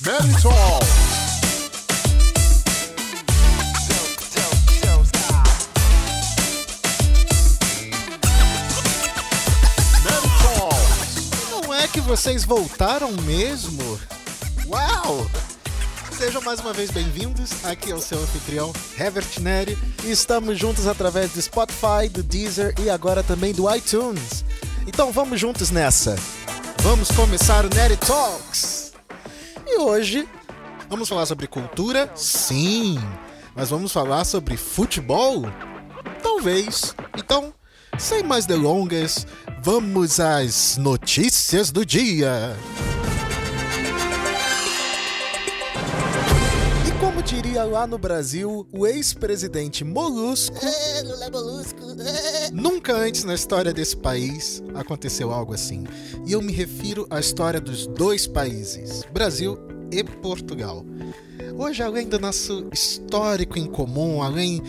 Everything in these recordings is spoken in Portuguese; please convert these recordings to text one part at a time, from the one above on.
Meritol. Não é que vocês voltaram mesmo? Uau! Sejam mais uma vez bem-vindos. Aqui é o seu anfitrião, Herbert Neri, estamos juntos através do Spotify, do Deezer e agora também do iTunes. Então vamos juntos nessa. Vamos começar o Neri Talks. Hoje vamos falar sobre cultura? Sim. Mas vamos falar sobre futebol? Talvez. Então, sem mais delongas, vamos às notícias do dia. E como diria lá no Brasil o ex-presidente Molusco, Lula Molusco. nunca antes na história desse país aconteceu algo assim. E eu me refiro à história dos dois países, Brasil e Portugal. Hoje, além do nosso histórico em comum, além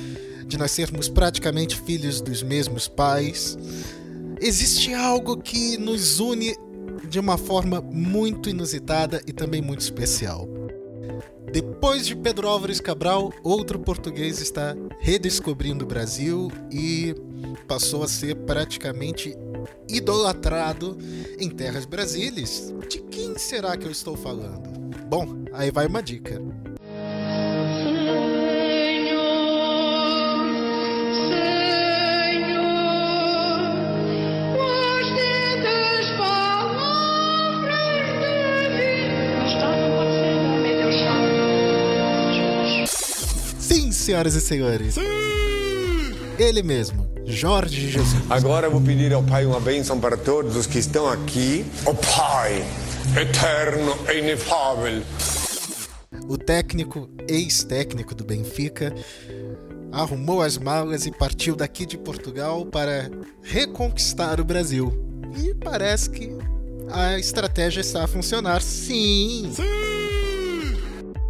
de nós sermos praticamente filhos dos mesmos pais, existe algo que nos une de uma forma muito inusitada e também muito especial. Depois de Pedro Álvares Cabral, outro português está redescobrindo o Brasil e passou a ser praticamente idolatrado em terras brasileiras. De quem será que eu estou falando? Bom, aí vai uma dica. Sim, senhoras e senhores. Ele mesmo, Jorge Jesus. Agora eu vou pedir ao Pai uma bênção para todos os que estão aqui. O Pai, eterno e inefável. O técnico, ex-técnico do Benfica, arrumou as malas e partiu daqui de Portugal para reconquistar o Brasil. E parece que a estratégia está a funcionar. Sim!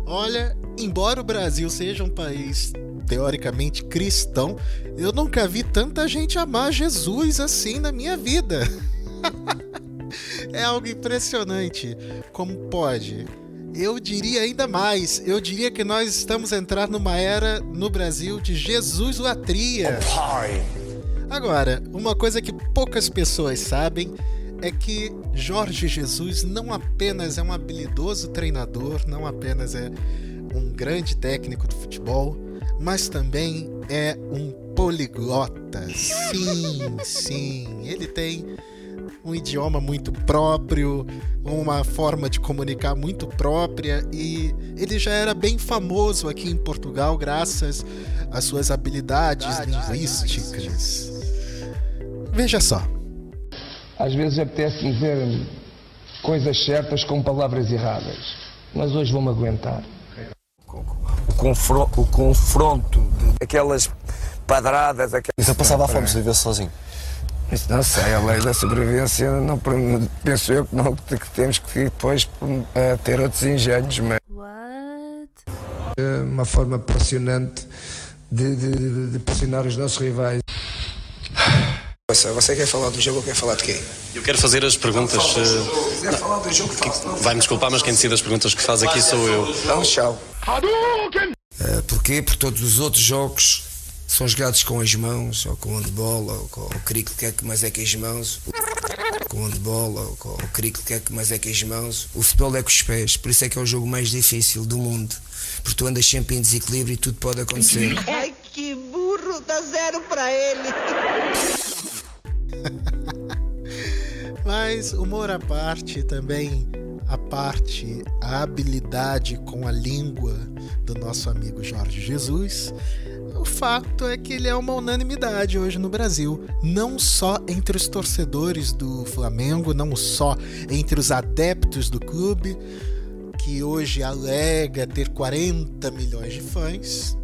Olha, embora o Brasil seja um país teoricamente cristão, eu nunca vi tanta gente amar Jesus assim na minha vida. é algo impressionante. Como pode? Eu diria ainda mais. Eu diria que nós estamos entrando numa era no Brasil de Jesus latria. Agora, uma coisa que poucas pessoas sabem é que Jorge Jesus não apenas é um habilidoso treinador, não apenas é um grande técnico de futebol, mas também é um poliglota. Sim, sim, ele tem um idioma muito próprio, uma forma de comunicar muito própria e ele já era bem famoso aqui em Portugal graças às suas habilidades linguísticas. Veja só. Às vezes apetece dizer coisas certas com palavras erradas, mas hoje vou-me aguentar. o, confro- o confronto, de- aquelas padradas, aquelas... Então passava a fome se vivesse sozinho. Isso não sei, a lei da sobrevivência, não, penso eu que, não, que temos que depois eh, ter outros engenhos, mas é uma forma pressionante de, de, de- de pressionar os nossos rivais. Você, você quer falar do jogo ou quer falar de quem? Eu quero fazer as perguntas. eh, Quer falar do jogo. Vai-me desculpar, mas quem decide as perguntas que faz aqui sou eu. Então, tchau. Eh, porquê? Porque todos os outros jogos são jogados com as mãos, ou com handball, ou com o cricket, que é que mais é que as mãos. Com handball, ou com o cricket, que é que mais é que as mãos. O futebol é com os pés, por isso é que é o jogo mais difícil do mundo. Porque tu andas sempre em desequilíbrio e tudo pode acontecer. Ai, que burro, dá zero pra ele. Mas humor à parte, também a parte, a habilidade com a língua do nosso amigo Jorge Jesus. O fato é que ele é uma unanimidade hoje no Brasil, não só entre os torcedores do Flamengo, não só entre os adeptos do clube, que hoje alega ter 40 milhões de fãs.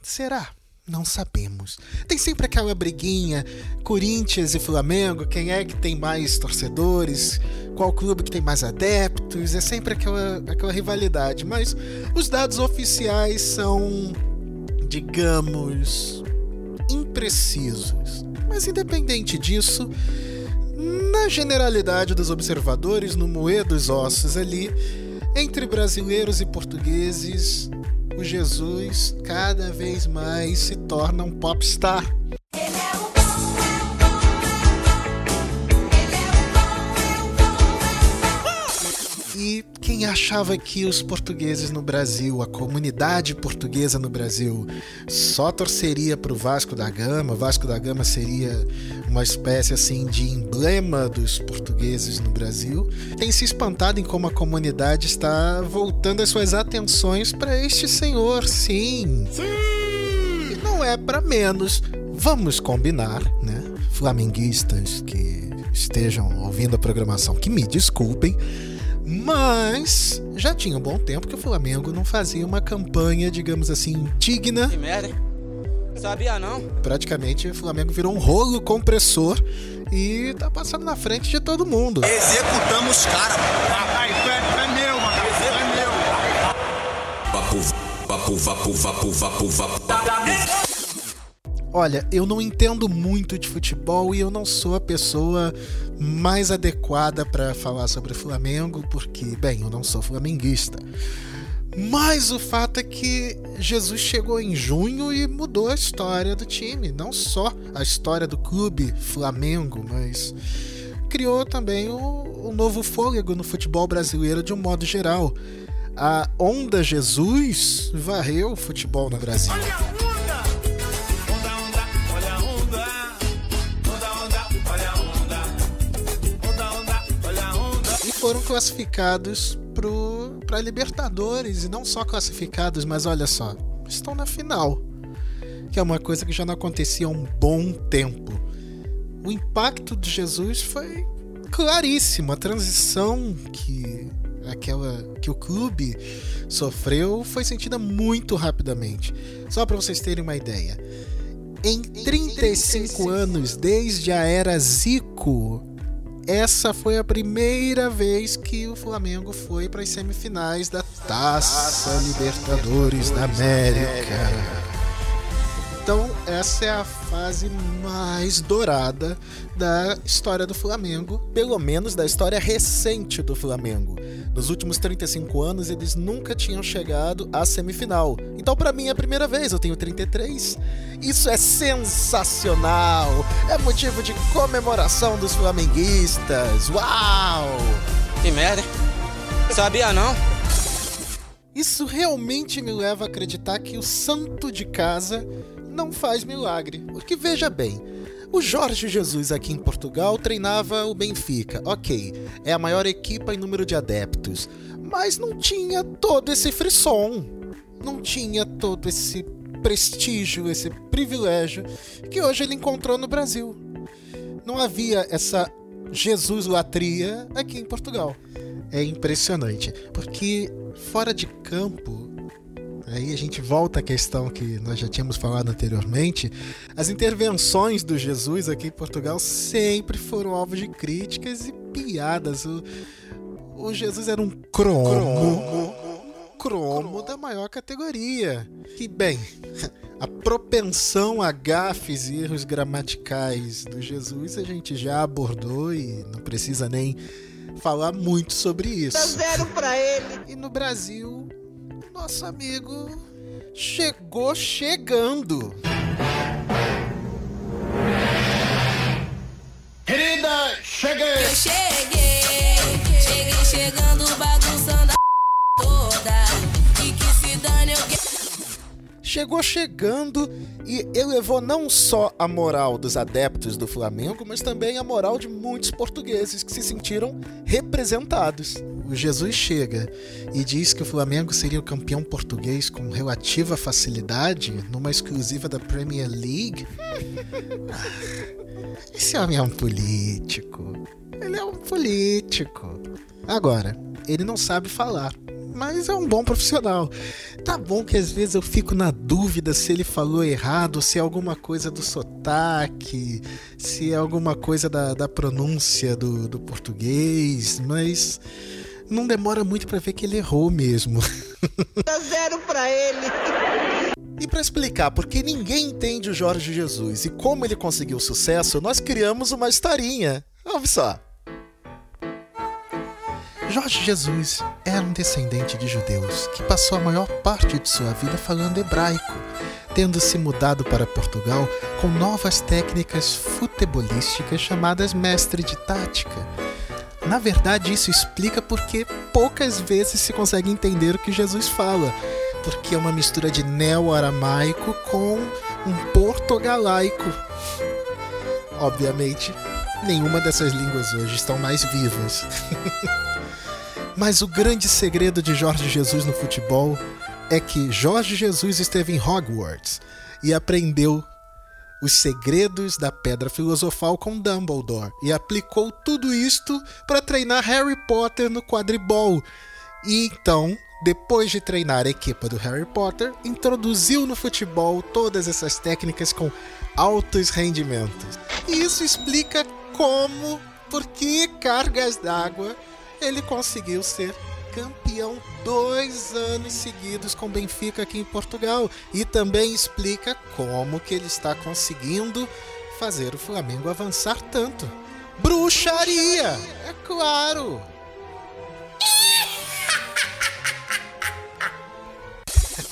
Será? Não sabemos. Tem sempre aquela briguinha, Corinthians e Flamengo, quem é que tem mais torcedores, qual clube que tem mais adeptos, é sempre aquela, aquela rivalidade. Mas os dados oficiais são, digamos, imprecisos. Mas independente disso, na generalidade dos observadores, no moer dos ossos ali, Entre brasileiros e portugueses, o Jesus cada vez mais se torna um popstar. Achava que os portugueses no Brasil, a comunidade portuguesa no Brasil, só torceria para o Vasco da Gama, Vasco da Gama seria uma espécie assim de emblema dos portugueses no Brasil, tem se espantado em como a comunidade está voltando as suas atenções para este senhor, sim. Sim! E não é para menos. Vamos combinar, né? Flamenguistas que estejam ouvindo a programação, que me desculpem mas já tinha um bom tempo que o Flamengo não fazia uma campanha, digamos assim, digna. Que merda, hein? Sabia não? Praticamente o Flamengo virou um rolo compressor e tá passando na frente de todo mundo. Executamos os caras. Papai, tu é, é meu, mano. É meu. Vapo, vapo, vapo, vapo, vapo, vapo. Olha, eu não entendo muito de futebol e eu não sou a pessoa mais adequada para falar sobre Flamengo, porque, bem, eu não sou flamenguista. Mas o fato é que Jesus chegou em junho e mudou a história do time, não só a história do clube Flamengo, mas criou também o, o novo fôlego no futebol brasileiro de um modo geral. A onda Jesus varreu o futebol no Brasil. Foram classificados para Libertadores e não só classificados, mas olha só, estão na final, que é uma coisa que já não acontecia há um bom tempo. O impacto de Jesus foi claríssimo, a transição que aquela que o clube sofreu foi sentida muito rapidamente. Só para vocês terem uma ideia. Em 35 anos desde a era Zico, essa foi a primeira vez que o Flamengo foi para as semifinais da Taça Libertadores da América. Então, essa é a fase mais dourada da história do Flamengo, pelo menos da história recente do Flamengo. Nos últimos 35 anos, eles nunca tinham chegado à semifinal. Então, para mim, é a primeira vez, eu tenho 33. Isso é sensacional! É motivo de comemoração dos flamenguistas. Uau! Que merda? Sabia não? Isso realmente me leva a acreditar que o santo de casa não faz milagre. Porque veja bem, o Jorge Jesus aqui em Portugal treinava o Benfica. Ok, é a maior equipa em número de adeptos, mas não tinha todo esse frisson, não tinha todo esse prestígio, esse privilégio que hoje ele encontrou no Brasil. Não havia essa Jesus latria aqui em Portugal. É impressionante, porque fora de campo Aí a gente volta à questão que nós já tínhamos falado anteriormente. As intervenções do Jesus aqui em Portugal sempre foram alvo de críticas e piadas. O, o Jesus era um cromo, cromo, cromo da maior categoria. E bem, a propensão a gafes e erros gramaticais do Jesus a gente já abordou e não precisa nem falar muito sobre isso. Dá zero pra ele. E no Brasil nosso amigo chegou chegando. Querida, cheguei! Eu cheguei, cheguei chegando, bagunçando a toda. E que se dane eu chegou chegando e elevou não só a moral dos adeptos do Flamengo, mas também a moral de muitos portugueses que se sentiram representados. O Jesus chega e diz que o Flamengo seria o campeão português com relativa facilidade numa exclusiva da Premier League. Esse homem é um político. Ele é um político. Agora, ele não sabe falar mas é um bom profissional. Tá bom que às vezes eu fico na dúvida se ele falou errado, se é alguma coisa do sotaque, se é alguma coisa da, da pronúncia do, do português, mas não demora muito para ver que ele errou mesmo. Dá zero pra ele. E para explicar por que ninguém entende o Jorge Jesus e como ele conseguiu sucesso, nós criamos uma historinha. Vamos só. Jorge Jesus era um descendente de judeus que passou a maior parte de sua vida falando hebraico, tendo se mudado para Portugal com novas técnicas futebolísticas chamadas mestre de tática. Na verdade, isso explica porque poucas vezes se consegue entender o que Jesus fala, porque é uma mistura de neo-aramaico com um portugalaico. Obviamente, nenhuma dessas línguas hoje estão mais vivas. Mas o grande segredo de Jorge Jesus no futebol é que Jorge Jesus esteve em Hogwarts e aprendeu os segredos da pedra filosofal com Dumbledore e aplicou tudo isto para treinar Harry Potter no quadribol. E então, depois de treinar a equipa do Harry Potter, introduziu no futebol todas essas técnicas com altos rendimentos. E isso explica como, por que cargas d'água ele conseguiu ser campeão dois anos seguidos com Benfica aqui em Portugal e também explica como que ele está conseguindo fazer o Flamengo avançar tanto. Bruxaria, é claro.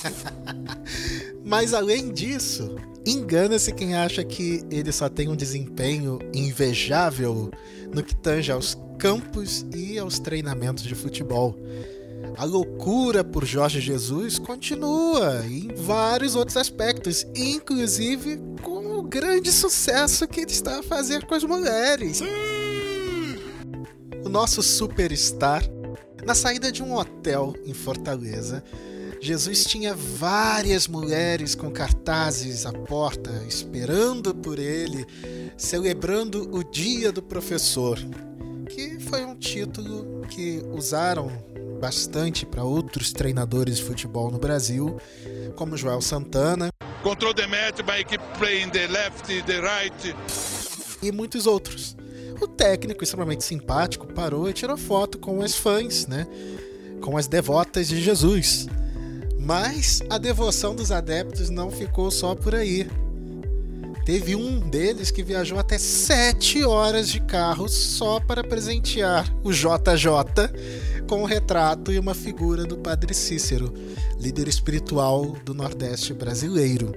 Mas além disso, engana-se quem acha que ele só tem um desempenho invejável no que tange aos campos e aos treinamentos de futebol. A loucura por Jorge Jesus continua em vários outros aspectos, inclusive com o grande sucesso que ele está a fazer com as mulheres. O nosso superstar, na saída de um hotel em Fortaleza, Jesus tinha várias mulheres com cartazes à porta, esperando por ele, celebrando o Dia do Professor, foi um título que usaram bastante para outros treinadores de futebol no Brasil, como Joel Santana. Control the match by keep playing the left, the right. E muitos outros. O técnico, extremamente simpático, parou e tirou foto com as fãs, né? Com as devotas de Jesus. Mas a devoção dos adeptos não ficou só por aí. Teve um deles que viajou até sete horas de carro só para presentear o JJ com um retrato e uma figura do Padre Cícero, líder espiritual do Nordeste brasileiro.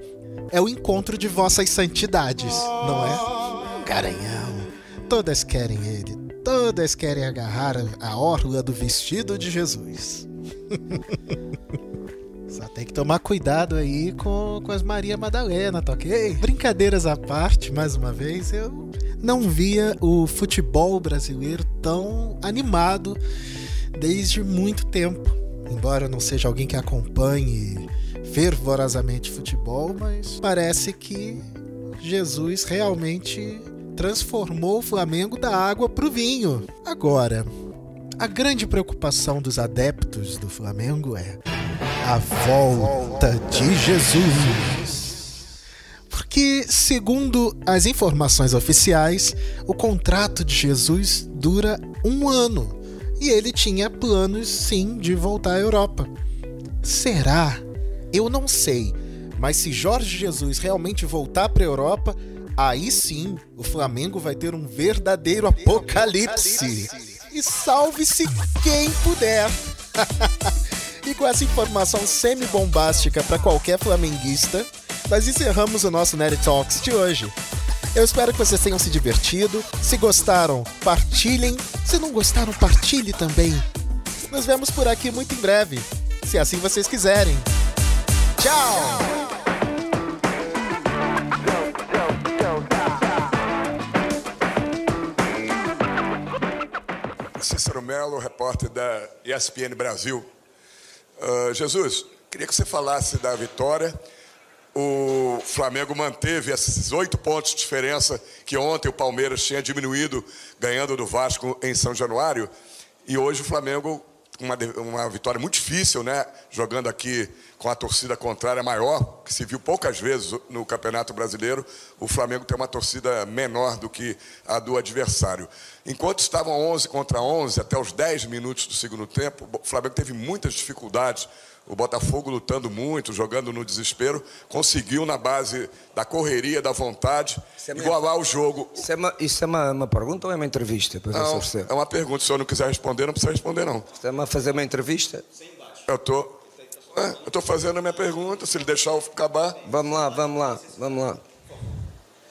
É o encontro de vossas santidades, não é? Garanhão. Todas querem ele, todas querem agarrar a orla do vestido de Jesus. Só tem que tomar cuidado aí com, com as Maria Madalena, tá ok? Brincadeiras à parte, mais uma vez, eu não via o futebol brasileiro tão animado desde muito tempo. Embora eu não seja alguém que acompanhe fervorosamente futebol, mas parece que Jesus realmente transformou o Flamengo da água para o vinho. Agora, a grande preocupação dos adeptos do Flamengo é a volta de Jesus. Porque, segundo as informações oficiais, o contrato de Jesus dura um ano e ele tinha planos sim de voltar à Europa. Será? Eu não sei, mas se Jorge Jesus realmente voltar para a Europa, aí sim o Flamengo vai ter um verdadeiro apocalipse. E salve-se quem puder. com essa informação semi-bombástica para qualquer flamenguista, nós encerramos o nosso Nerd Talks de hoje. Eu espero que vocês tenham se divertido. Se gostaram, partilhem. Se não gostaram, partilhe também. Nos vemos por aqui muito em breve, se assim vocês quiserem. Tchau! Cícero Melo, repórter da ESPN Brasil. Uh, Jesus, queria que você falasse da vitória. O Flamengo manteve esses oito pontos de diferença que ontem o Palmeiras tinha diminuído, ganhando do Vasco em São Januário. E hoje o Flamengo uma, uma vitória muito difícil, né? Jogando aqui com a torcida contrária maior, que se viu poucas vezes no Campeonato Brasileiro. O Flamengo tem uma torcida menor do que a do adversário. Enquanto estavam 11 contra 11, até os 10 minutos do segundo tempo, o Flamengo teve muitas dificuldades. O Botafogo lutando muito, jogando no desespero, conseguiu, na base da correria, da vontade, é minha- igualar o jogo. Isso é uma, isso é uma, uma pergunta ou é uma entrevista? Eu Não, é uma pergunta. Se o senhor não quiser responder, não precisa responder, não. Estamos a fazer uma entrevista? Eu tô, é, eu tô fazendo a minha pergunta. Se ele deixar eu acabar, Vamos lá, vamos lá, vamos lá.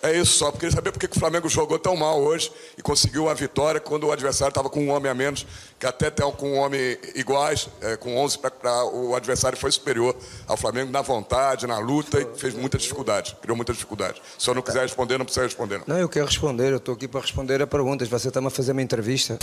É isso só. Porque queria saber por que que o Flamengo jogou tão mal hoje e conseguiu a vitória quando o adversário estava com um homem a menos, que até estão com um homem iguais, é, com 11 para o adversário foi superior ao Flamengo na vontade, na luta e fez muita dificuldade, criou muita dificuldade. Se senhor não quiser responder, não precisa responder. Não. Não, eu quero responder, eu estou aqui para responder a perguntas. Você está-me a fazer uma entrevista.